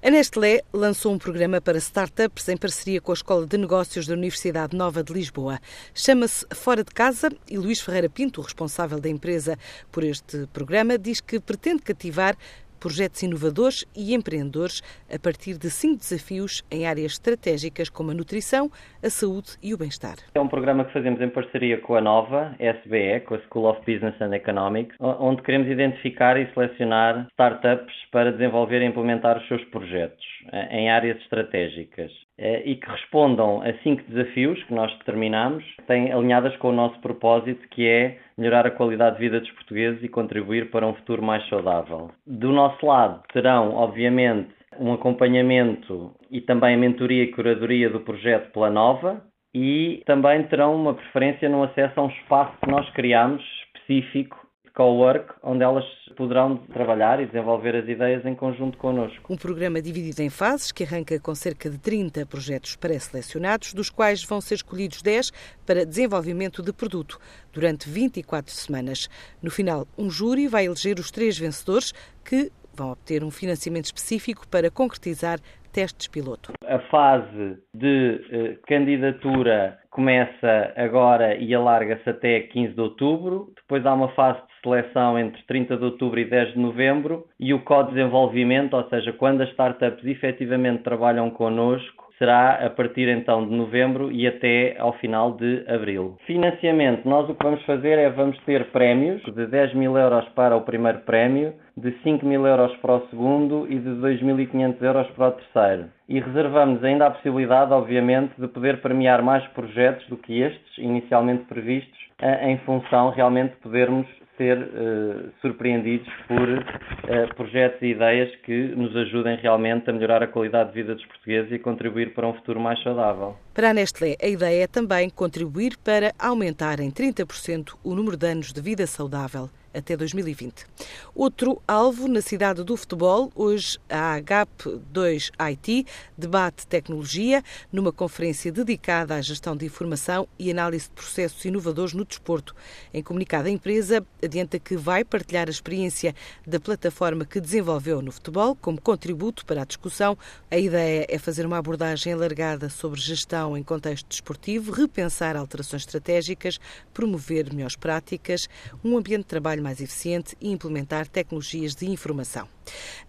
A Nestlé lançou um programa para startups em parceria com a Escola de Negócios da Universidade Nova de Lisboa. Chama-se Fora de Casa e Luís Ferreira Pinto, responsável da empresa por este programa, diz que pretende cativar projetos inovadores e empreendedores a partir de cinco desafios em áreas estratégicas como a nutrição, a saúde e o bem-estar. É um programa que fazemos em parceria com a Nova, SBE, com a School of Business and Economics, onde queremos identificar e selecionar startups para desenvolver e implementar os seus projetos eh, em áreas estratégicas. Eh, e que respondam a cinco desafios que nós determinamos, têm alinhadas com o nosso propósito, que é melhorar a qualidade de vida dos portugueses e contribuir para um futuro mais saudável. Do nosso lado, terão, obviamente, um acompanhamento e também a mentoria e curadoria do projeto pela Nova e também terão uma preferência no acesso a um espaço que nós criamos específico cowork, onde elas poderão trabalhar e desenvolver as ideias em conjunto connosco. Um programa dividido em fases que arranca com cerca de 30 projetos pré-selecionados, dos quais vão ser escolhidos 10 para desenvolvimento de produto durante 24 semanas. No final, um júri vai eleger os três vencedores que vão obter um financiamento específico para concretizar testes piloto. A fase de eh, candidatura começa agora e alarga-se até 15 de outubro. Depois há uma fase de seleção entre 30 de outubro e 10 de novembro e o co-desenvolvimento, ou seja, quando as startups efetivamente trabalham connosco, será a partir então de novembro e até ao final de abril. Financiamento, nós o que vamos fazer é vamos ter prémios de 10 mil euros para o primeiro prémio, de 5 mil euros para o segundo e de 2.500 euros para o terceiro. E reservamos ainda a possibilidade, obviamente, de poder premiar mais projetos do que estes inicialmente previstos, eh, em função realmente de podermos ser uh, surpreendidos por uh, projetos e ideias que nos ajudem realmente a melhorar a qualidade de vida dos portugueses e contribuir para um futuro mais saudável. Para a Nestlé, a ideia é também contribuir para aumentar em 30% o número de anos de vida saudável até 2020. Outro alvo na cidade do futebol, hoje a HAP2 IT debate tecnologia numa conferência dedicada à gestão de informação e análise de processos inovadores no desporto. Em comunicado, a empresa adianta que vai partilhar a experiência da plataforma que desenvolveu no futebol como contributo para a discussão. A ideia é fazer uma abordagem alargada sobre gestão em contexto desportivo, repensar alterações estratégicas, promover melhores práticas, um ambiente de trabalho mais eficiente e implementar tecnologias de informação.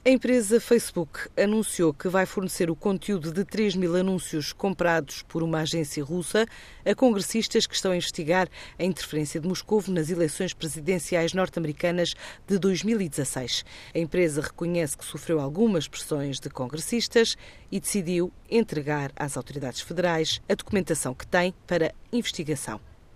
A empresa Facebook anunciou que vai fornecer o conteúdo de 3 mil anúncios comprados por uma agência russa a congressistas que estão a investigar a interferência de Moscou nas eleições presidenciais norte-americanas de 2016. A empresa reconhece que sofreu algumas pressões de congressistas e decidiu entregar às autoridades federais a documentação que tem para investigação.